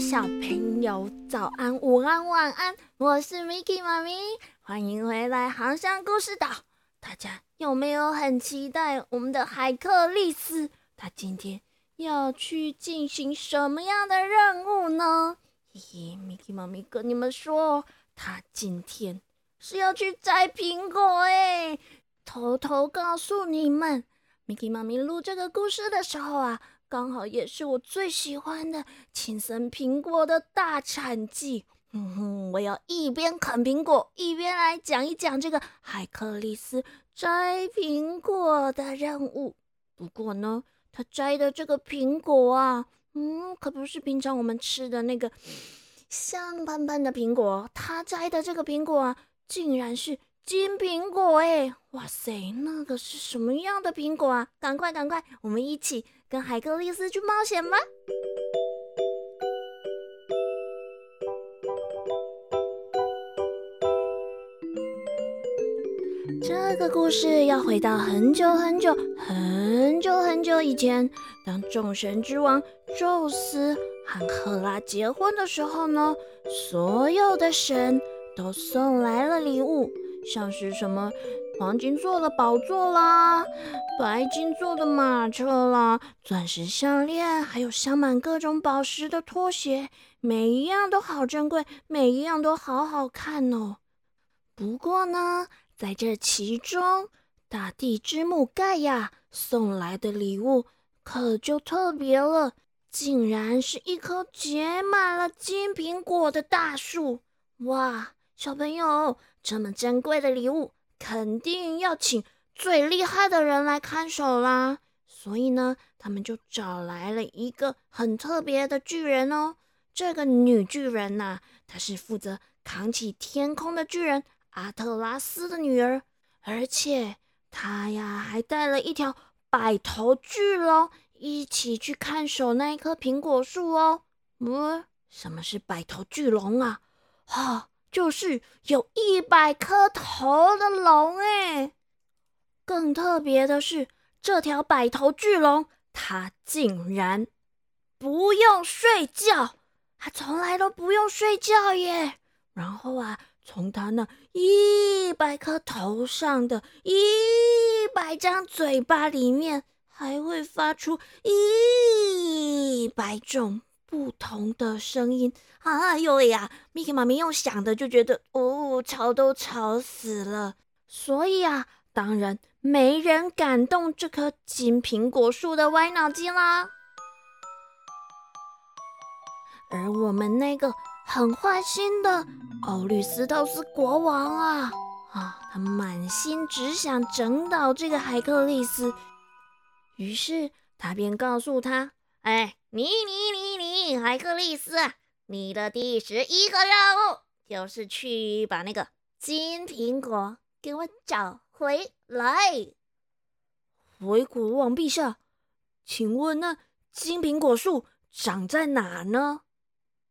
小朋友，早安、午安、晚安！我是 Miki 妈咪，欢迎回来航向故事岛。大家有没有很期待我们的海克利斯？他今天要去进行什么样的任务呢？嘿嘿，Miki 妈咪跟你们说，他今天是要去摘苹果哎！偷偷告诉你们，Miki 妈咪录这个故事的时候啊。刚好也是我最喜欢的青森苹果的大产季。嗯哼，我要一边啃苹果，一边来讲一讲这个海克力斯摘苹果的任务。不过呢，他摘的这个苹果啊，嗯，可不是平常我们吃的那个香喷喷的苹果。他摘的这个苹果啊，竟然是金苹果哎！哇塞，那个是什么样的苹果啊？赶快赶快，我们一起。跟海格力斯去冒险吗！这个故事要回到很久很久很久很久以前，当众神之王宙斯和赫拉结婚的时候呢，所有的神都送来了礼物，像是什么。黄金做的宝座啦，白金做的马车啦，钻石项链，还有镶满各种宝石的拖鞋，每一样都好珍贵，每一样都好好看哦。不过呢，在这其中，大地之母盖亚送来的礼物可就特别了，竟然是一棵结满了金苹果的大树！哇，小朋友，这么珍贵的礼物！肯定要请最厉害的人来看守啦，所以呢，他们就找来了一个很特别的巨人哦。这个女巨人呐，她是负责扛起天空的巨人阿特拉斯的女儿，而且她呀还带了一条百头巨龙一起去看守那一棵苹果树哦。嗯，什么是百头巨龙啊？哈。就是有一百颗头的龙哎！更特别的是，这条百头巨龙它竟然不用睡觉，它从来都不用睡觉耶。然后啊，从它那一百颗头上的一百张嘴巴里面，还会发出一百种不同的声音。哎呦呀，Miki 妈咪用想的就觉得哦，吵都吵死了。所以啊，当然没人敢动这棵金苹果树的歪脑筋啦。而我们那个很坏心的奥律斯特斯国王啊，啊，他满心只想整倒这个海克力斯。于是他便告诉他：“哎，你你你，海克利斯。”你的第十一个任务就是去把那个金苹果给我找回来。回国王陛下，请问那金苹果树长在哪呢？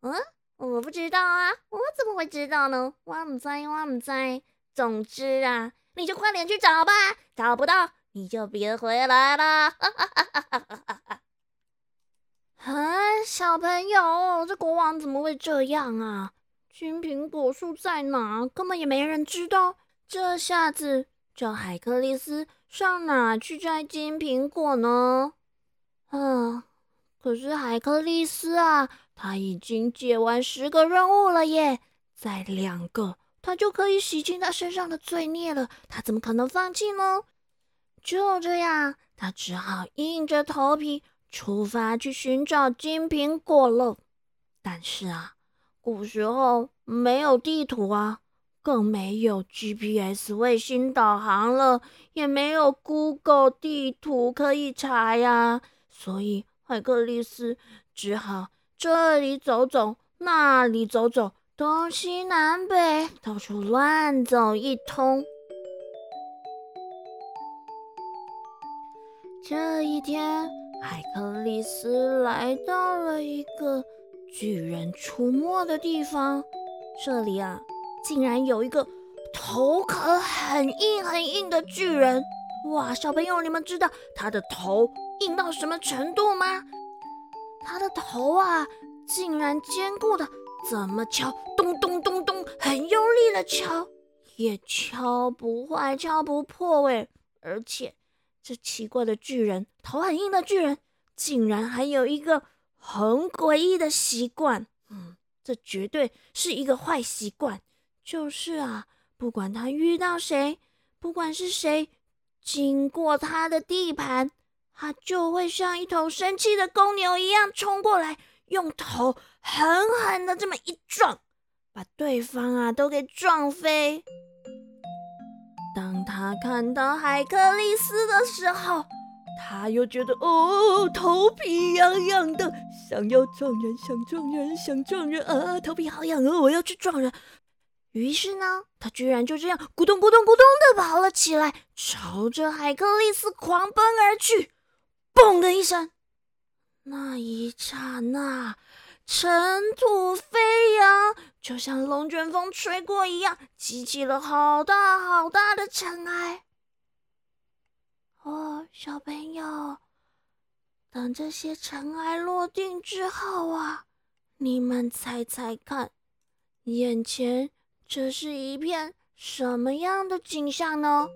嗯，我不知道啊，我怎么会知道呢？我唔知，我唔知。总之啊，你就快点去找吧，找不到你就别回来了。啊，小朋友，这国王怎么会这样啊？金苹果树在哪？根本也没人知道。这下子叫海克利斯上哪去摘金苹果呢？啊，可是海克利斯啊，他已经解完十个任务了耶，再两个他就可以洗清他身上的罪孽了。他怎么可能放弃呢？就这样，他只好硬着头皮。出发去寻找金苹果了，但是啊，古时候没有地图啊，更没有 GPS 卫星导航了，也没有 Google 地图可以查呀，所以海克力斯只好这里走走，那里走走，东西南北到处乱走一通。这一天。海克利斯来到了一个巨人出没的地方，这里啊，竟然有一个头壳很硬很硬的巨人。哇，小朋友，你们知道他的头硬到什么程度吗？他的头啊，竟然坚固的，怎么敲，咚咚咚咚，很用力的敲，也敲不坏，敲不破哎！而且这奇怪的巨人，头很硬的巨人，竟然还有一个很诡异的习惯，嗯，这绝对是一个坏习惯，就是啊，不管他遇到谁，不管是谁经过他的地盘。他就会像一头生气的公牛一样冲过来，用头狠狠的这么一撞，把对方啊都给撞飞。他看到海克利斯的时候，他又觉得哦，头皮痒痒的，想要撞人，想撞人，想撞人啊，头皮好痒哦，我要去撞人。于是呢，他居然就这样咕咚咕咚咕咚的跑了起来，朝着海克利斯狂奔而去。嘣的一声，那一刹那，尘土飞扬，就像龙卷风吹过一样，激起了好大好大的尘埃。哦，小朋友，等这些尘埃落定之后啊，你们猜猜看，眼前这是一片什么样的景象呢？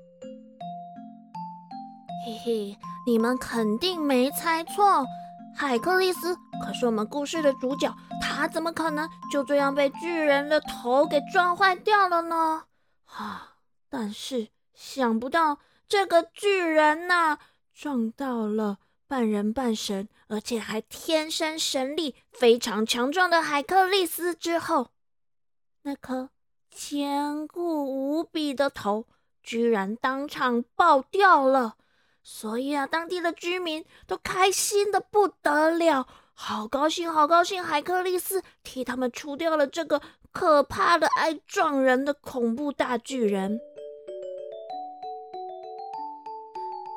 嘿嘿。你们肯定没猜错，海克利斯可是我们故事的主角，他怎么可能就这样被巨人的头给撞坏掉了呢？啊！但是想不到这个巨人呐，撞到了半人半神，而且还天生神力非常强壮的海克利斯之后，那颗坚固无比的头居然当场爆掉了。所以啊，当地的居民都开心的不得了，好高兴，好高兴！海克利斯替他们除掉了这个可怕的、爱撞人的恐怖大巨人。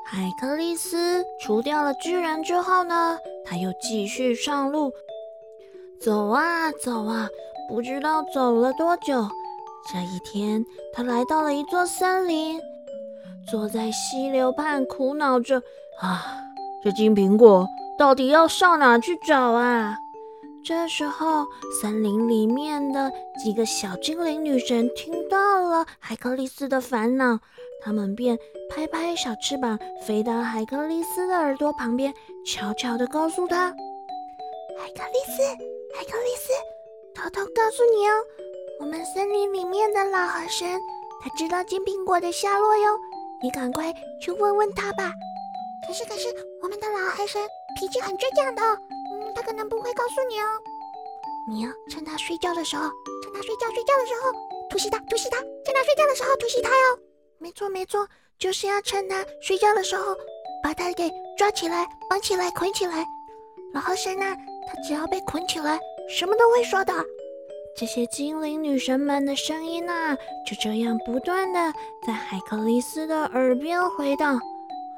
海克力斯除掉了巨人之后呢，他又继续上路，走啊走啊，不知道走了多久。这一天，他来到了一座森林。坐在溪流畔苦恼着啊，这金苹果到底要上哪去找啊？这时候，森林里面的几个小精灵女神听到了海克利斯的烦恼，她们便拍拍小翅膀，飞到海克利斯的耳朵旁边，悄悄地告诉他：“海克利斯，海克利斯，偷偷告诉你哦，我们森林里面的老河神，他知道金苹果的下落哟。”你赶快去问问他吧。可是可是，我们的老海神脾气很倔强的，嗯，他可能不会告诉你哦。你要趁他睡觉的时候，趁他睡觉睡觉的时候突袭他，突袭他，趁他睡觉的时候突袭他哟。没错没错，就是要趁他睡觉的时候把他给抓起来，绑起来，捆起来。老河神呢，他只要被捆起来，什么都会说的。这些精灵女神们的声音啊，就这样不断的在海克利斯的耳边回荡。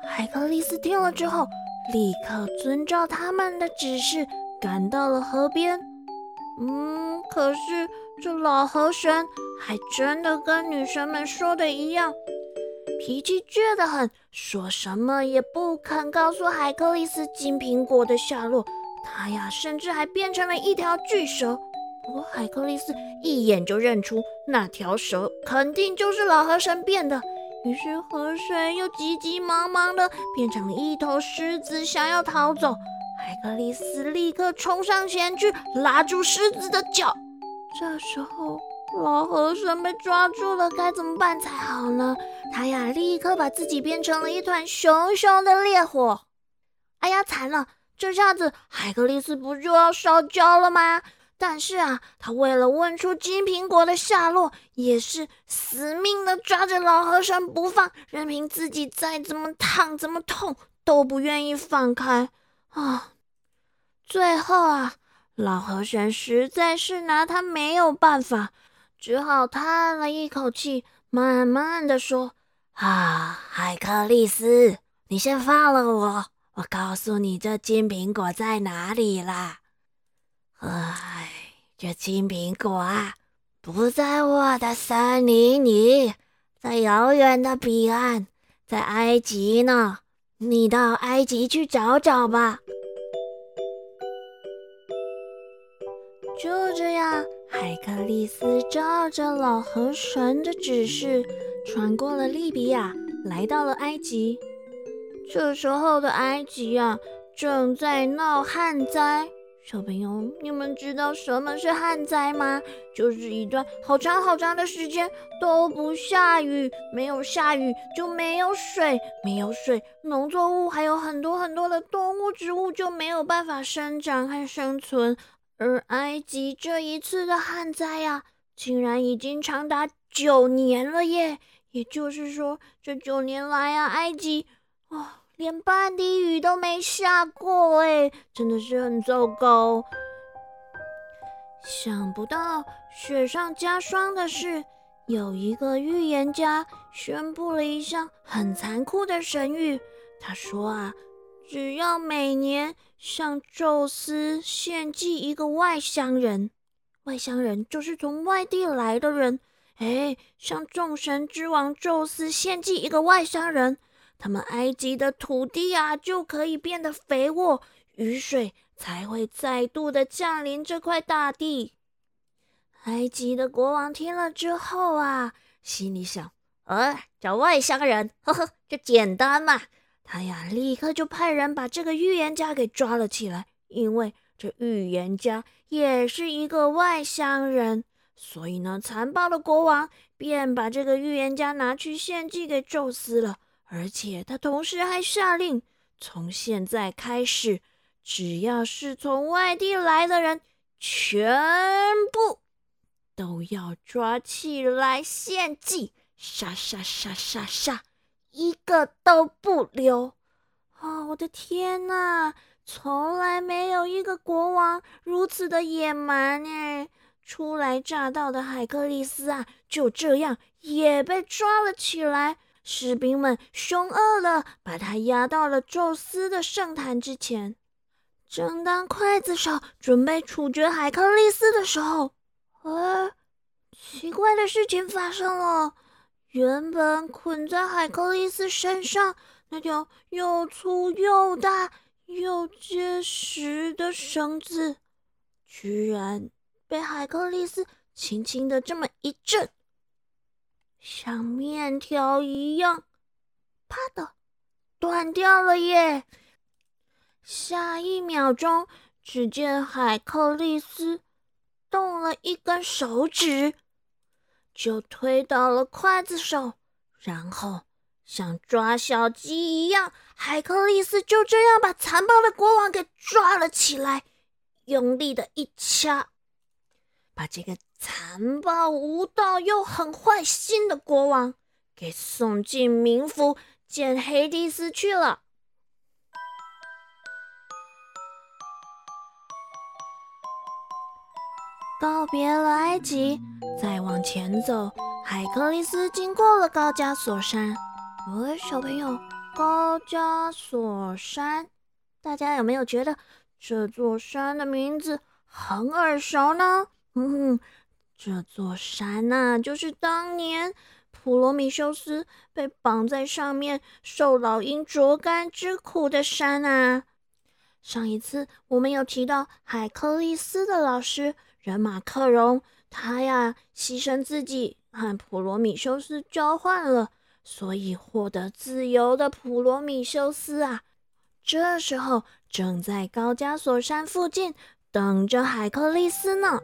海克利斯听了之后，立刻遵照他们的指示赶到了河边。嗯，可是这老河神还真的跟女神们说的一样，脾气倔得很，说什么也不肯告诉海克利斯金苹果的下落。他呀，甚至还变成了一条巨蛇。不过海克力斯一眼就认出那条蛇肯定就是老河神变的，于是河神又急急忙忙的变成了一头狮子，想要逃走。海克力斯立刻冲上前去拉住狮子的脚。这时候老河神被抓住了，该怎么办才好呢？他呀，立刻把自己变成了一团熊熊的烈火。哎呀，惨了！这下子海格力斯不就要烧焦了吗？但是啊，他为了问出金苹果的下落，也是死命的抓着老和尚不放，任凭自己再怎么烫、怎么痛，都不愿意放开啊！最后啊，老和尚实在是拿他没有办法，只好叹了一口气，慢慢的说：“啊，海克利斯，你先放了我，我告诉你这金苹果在哪里啦。”唉，这金苹果啊，不在我的森林里，在遥远的彼岸，在埃及呢。你到埃及去找找吧。就这样，海克力斯照着老河神的指示，穿过了利比亚，来到了埃及。这时候的埃及啊，正在闹旱灾。小朋友，你们知道什么是旱灾吗？就是一段好长好长的时间都不下雨，没有下雨就没有水，没有水，农作物还有很多很多的动物植物就没有办法生长和生存。而埃及这一次的旱灾呀，竟然已经长达九年了耶！也就是说，这九年来啊，埃及啊，连半滴雨都没下过哎，真的是很糟糕。想不到雪上加霜的是，有一个预言家宣布了一项很残酷的神谕。他说啊，只要每年。向宙斯献祭一个外乡人，外乡人就是从外地来的人。哎，向众神之王宙斯献祭一个外乡人，他们埃及的土地啊就可以变得肥沃，雨水才会再度的降临这块大地。埃及的国王听了之后啊，心里想：呃，找外乡人，呵呵，这简单嘛。他呀，立刻就派人把这个预言家给抓了起来，因为这预言家也是一个外乡人，所以呢，残暴的国王便把这个预言家拿去献祭给宙斯了。而且他同时还下令，从现在开始，只要是从外地来的人，全部都要抓起来献祭，杀杀杀杀杀！一个都不留！哦，我的天哪！从来没有一个国王如此的野蛮哎！初来乍到的海克力斯啊，就这样也被抓了起来。士兵们凶恶的把他押到了宙斯的圣坛之前。正当刽子手准备处决海克力斯的时候，哎，奇怪的事情发生了。原本捆在海克力斯身上那条又粗又大又结实的绳子，居然被海克力斯轻轻的这么一震，像面条一样，啪的断掉了耶！下一秒钟，只见海克力斯动了一根手指。就推倒了筷子手，然后像抓小鸡一样，海克力斯就这样把残暴的国王给抓了起来，用力的一掐，把这个残暴无道又很坏心的国王给送进冥府见黑帝斯去了。告别了埃及，再往前走，海克力斯经过了高加索山。喂，小朋友，高加索山，大家有没有觉得这座山的名字很耳熟呢？嗯哼，这座山呐，就是当年普罗米修斯被绑在上面受老鹰啄干之苦的山啊。上一次我们有提到海克力斯的老师。人马克戎，他呀牺牲自己和普罗米修斯交换了，所以获得自由的普罗米修斯啊，这时候正在高加索山附近等着海克力斯呢。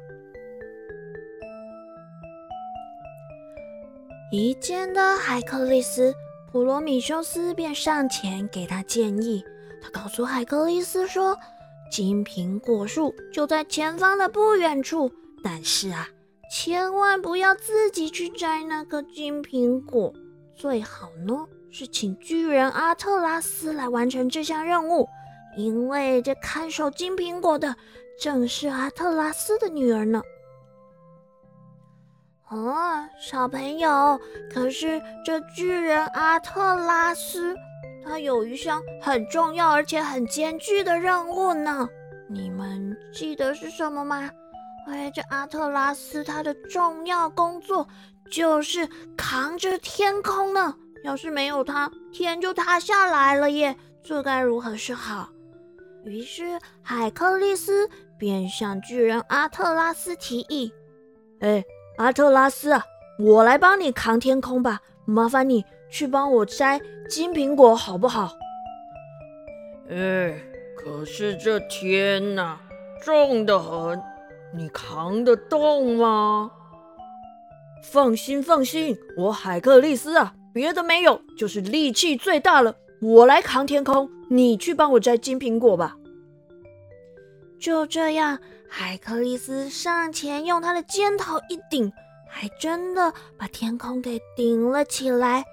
一见到海克力斯，普罗米修斯便上前给他建议。他告诉海克力斯说。金苹果树就在前方的不远处，但是啊，千万不要自己去摘那个金苹果，最好呢是请巨人阿特拉斯来完成这项任务，因为这看守金苹果的正是阿特拉斯的女儿呢。哦，小朋友，可是这巨人阿特拉斯。他有一项很重要而且很艰巨的任务呢，你们记得是什么吗？哎，这阿特拉斯他的重要工作就是扛着天空呢。要是没有他，天就塌下来了耶，这该如何是好？于是海克利斯便向巨人阿特拉斯提议：“哎，阿特拉斯，我来帮你扛天空吧，麻烦你去帮我摘金苹果好不好？”哎，可是这天呐，重得很，你扛得动吗？放心放心，我海克力斯啊，别的没有，就是力气最大了。我来扛天空，你去帮我摘金苹果吧。就这样，海克力斯上前用他的尖头一顶，还真的把天空给顶了起来。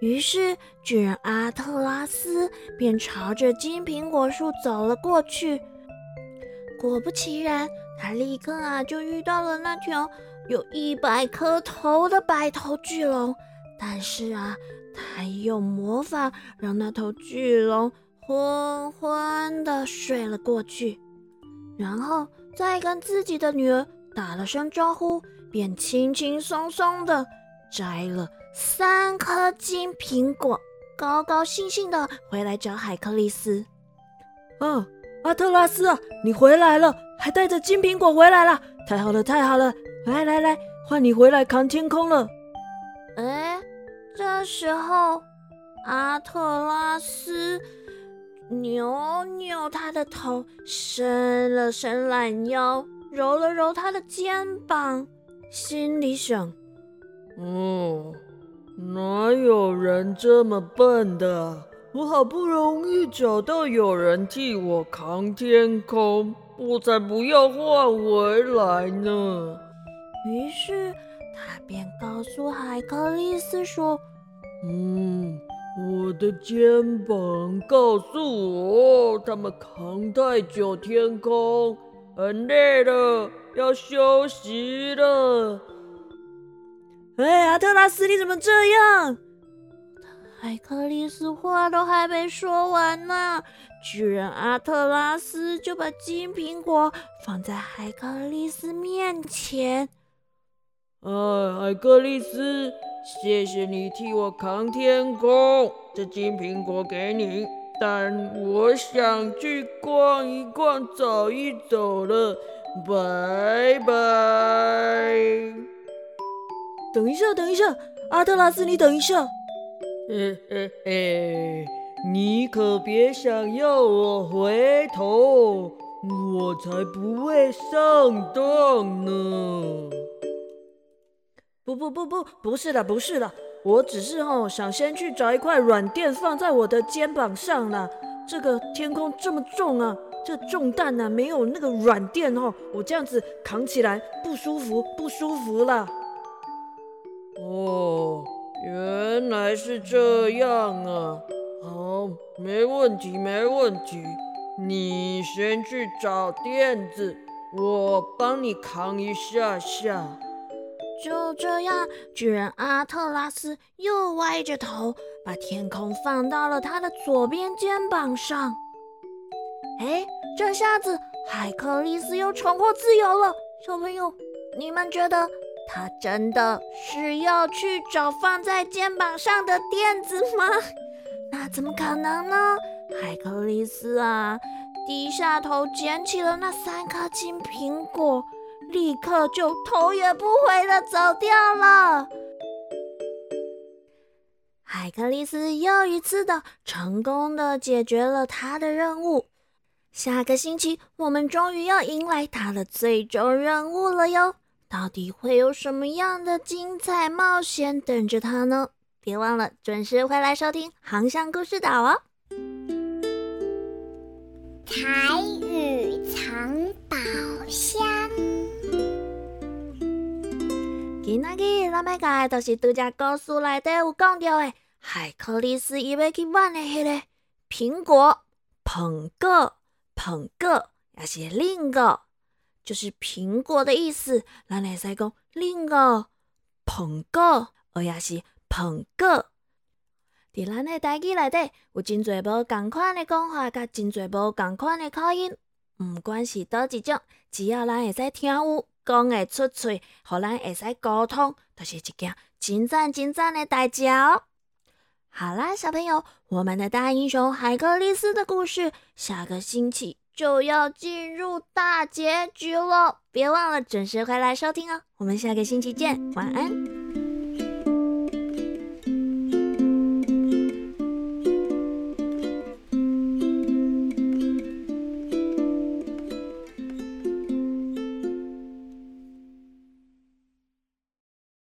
于是巨人阿特拉斯便朝着金苹果树走了过去。果不其然，他立刻啊就遇到了那条有一百颗头的白头巨龙。但是啊，他用魔法让那头巨龙昏昏的睡了过去。然后再跟自己的女儿打了声招呼，便轻轻松松的摘了三颗金苹果，高高兴兴的回来找海克力斯。啊，阿特拉斯啊，你回来了，还带着金苹果回来了，太好了，太好了！来来来，换你回来扛天空了。哎，这时候阿特拉斯。扭扭他的头，伸了伸懒腰，揉了揉他的肩膀，心里想：“哦，哪有人这么笨的？我好不容易找到有人替我扛天空，我才不要换回来呢。”于是他便告诉海克力斯说：“嗯。”我的肩膀告诉我，他们扛太久，天空很累了，要休息了。哎，阿特拉斯，你怎么这样？海克力斯话都还没说完呢，巨人阿特拉斯就把金苹果放在海克力斯面前。哎，海克力斯。谢谢你替我扛天空，这金苹果给你，但我想去逛一逛，走一走了，拜拜。等一下，等一下，阿特拉斯，你等一下。嘿嘿嘿，你可别想要我回头，我才不会上当呢。不不不不，不是的，不是的，我只是哦想先去找一块软垫放在我的肩膀上啦。这个天空这么重啊，这重担呢没有那个软垫哦，我这样子扛起来不舒服，不舒服了。哦，原来是这样啊，好，没问题，没问题，你先去找垫子，我帮你扛一下下。就这样，巨人阿特拉斯又歪着头，把天空放到了他的左边肩膀上。哎，这下子海克力斯又重获自由了。小朋友，你们觉得他真的是要去找放在肩膀上的垫子吗？那怎么可能呢？海克力斯啊，低下头捡起了那三颗金苹果。立刻就头也不回的走掉了。海克力斯又一次的成功的解决了他的任务。下个星期我们终于要迎来他的最终任务了哟！到底会有什么样的精彩冒险等着他呢？别忘了准时回来收听《航向故事岛》哦。彩雨藏宝箱。今仔日咱要讲的都是拄只故事内底有讲到的，海克力斯伊要去玩的迄个苹果捧果捧果，也是另一个，就是苹果的意思。咱会使讲另一个捧果，或也是捧果。伫咱的台语内底有真侪无共款的讲法，甲真侪无共款的口音。毋管是倒一种，只要咱会使听有。讲会出嘴，互咱会使沟通，就是一件真赞真赞的代志哦。好啦，小朋友，我们的大英雄海格力斯的故事，下个星期就要进入大结局了，别忘了准时回来收听哦。我们下个星期见，晚安。